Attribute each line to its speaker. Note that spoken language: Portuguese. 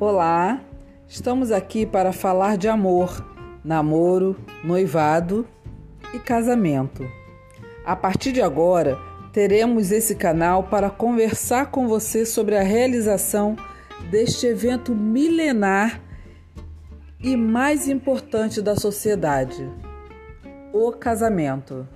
Speaker 1: Olá, estamos aqui para falar de amor, namoro, noivado e casamento. A partir de agora, teremos esse canal para conversar com você sobre a realização deste evento milenar e mais importante da sociedade: o casamento.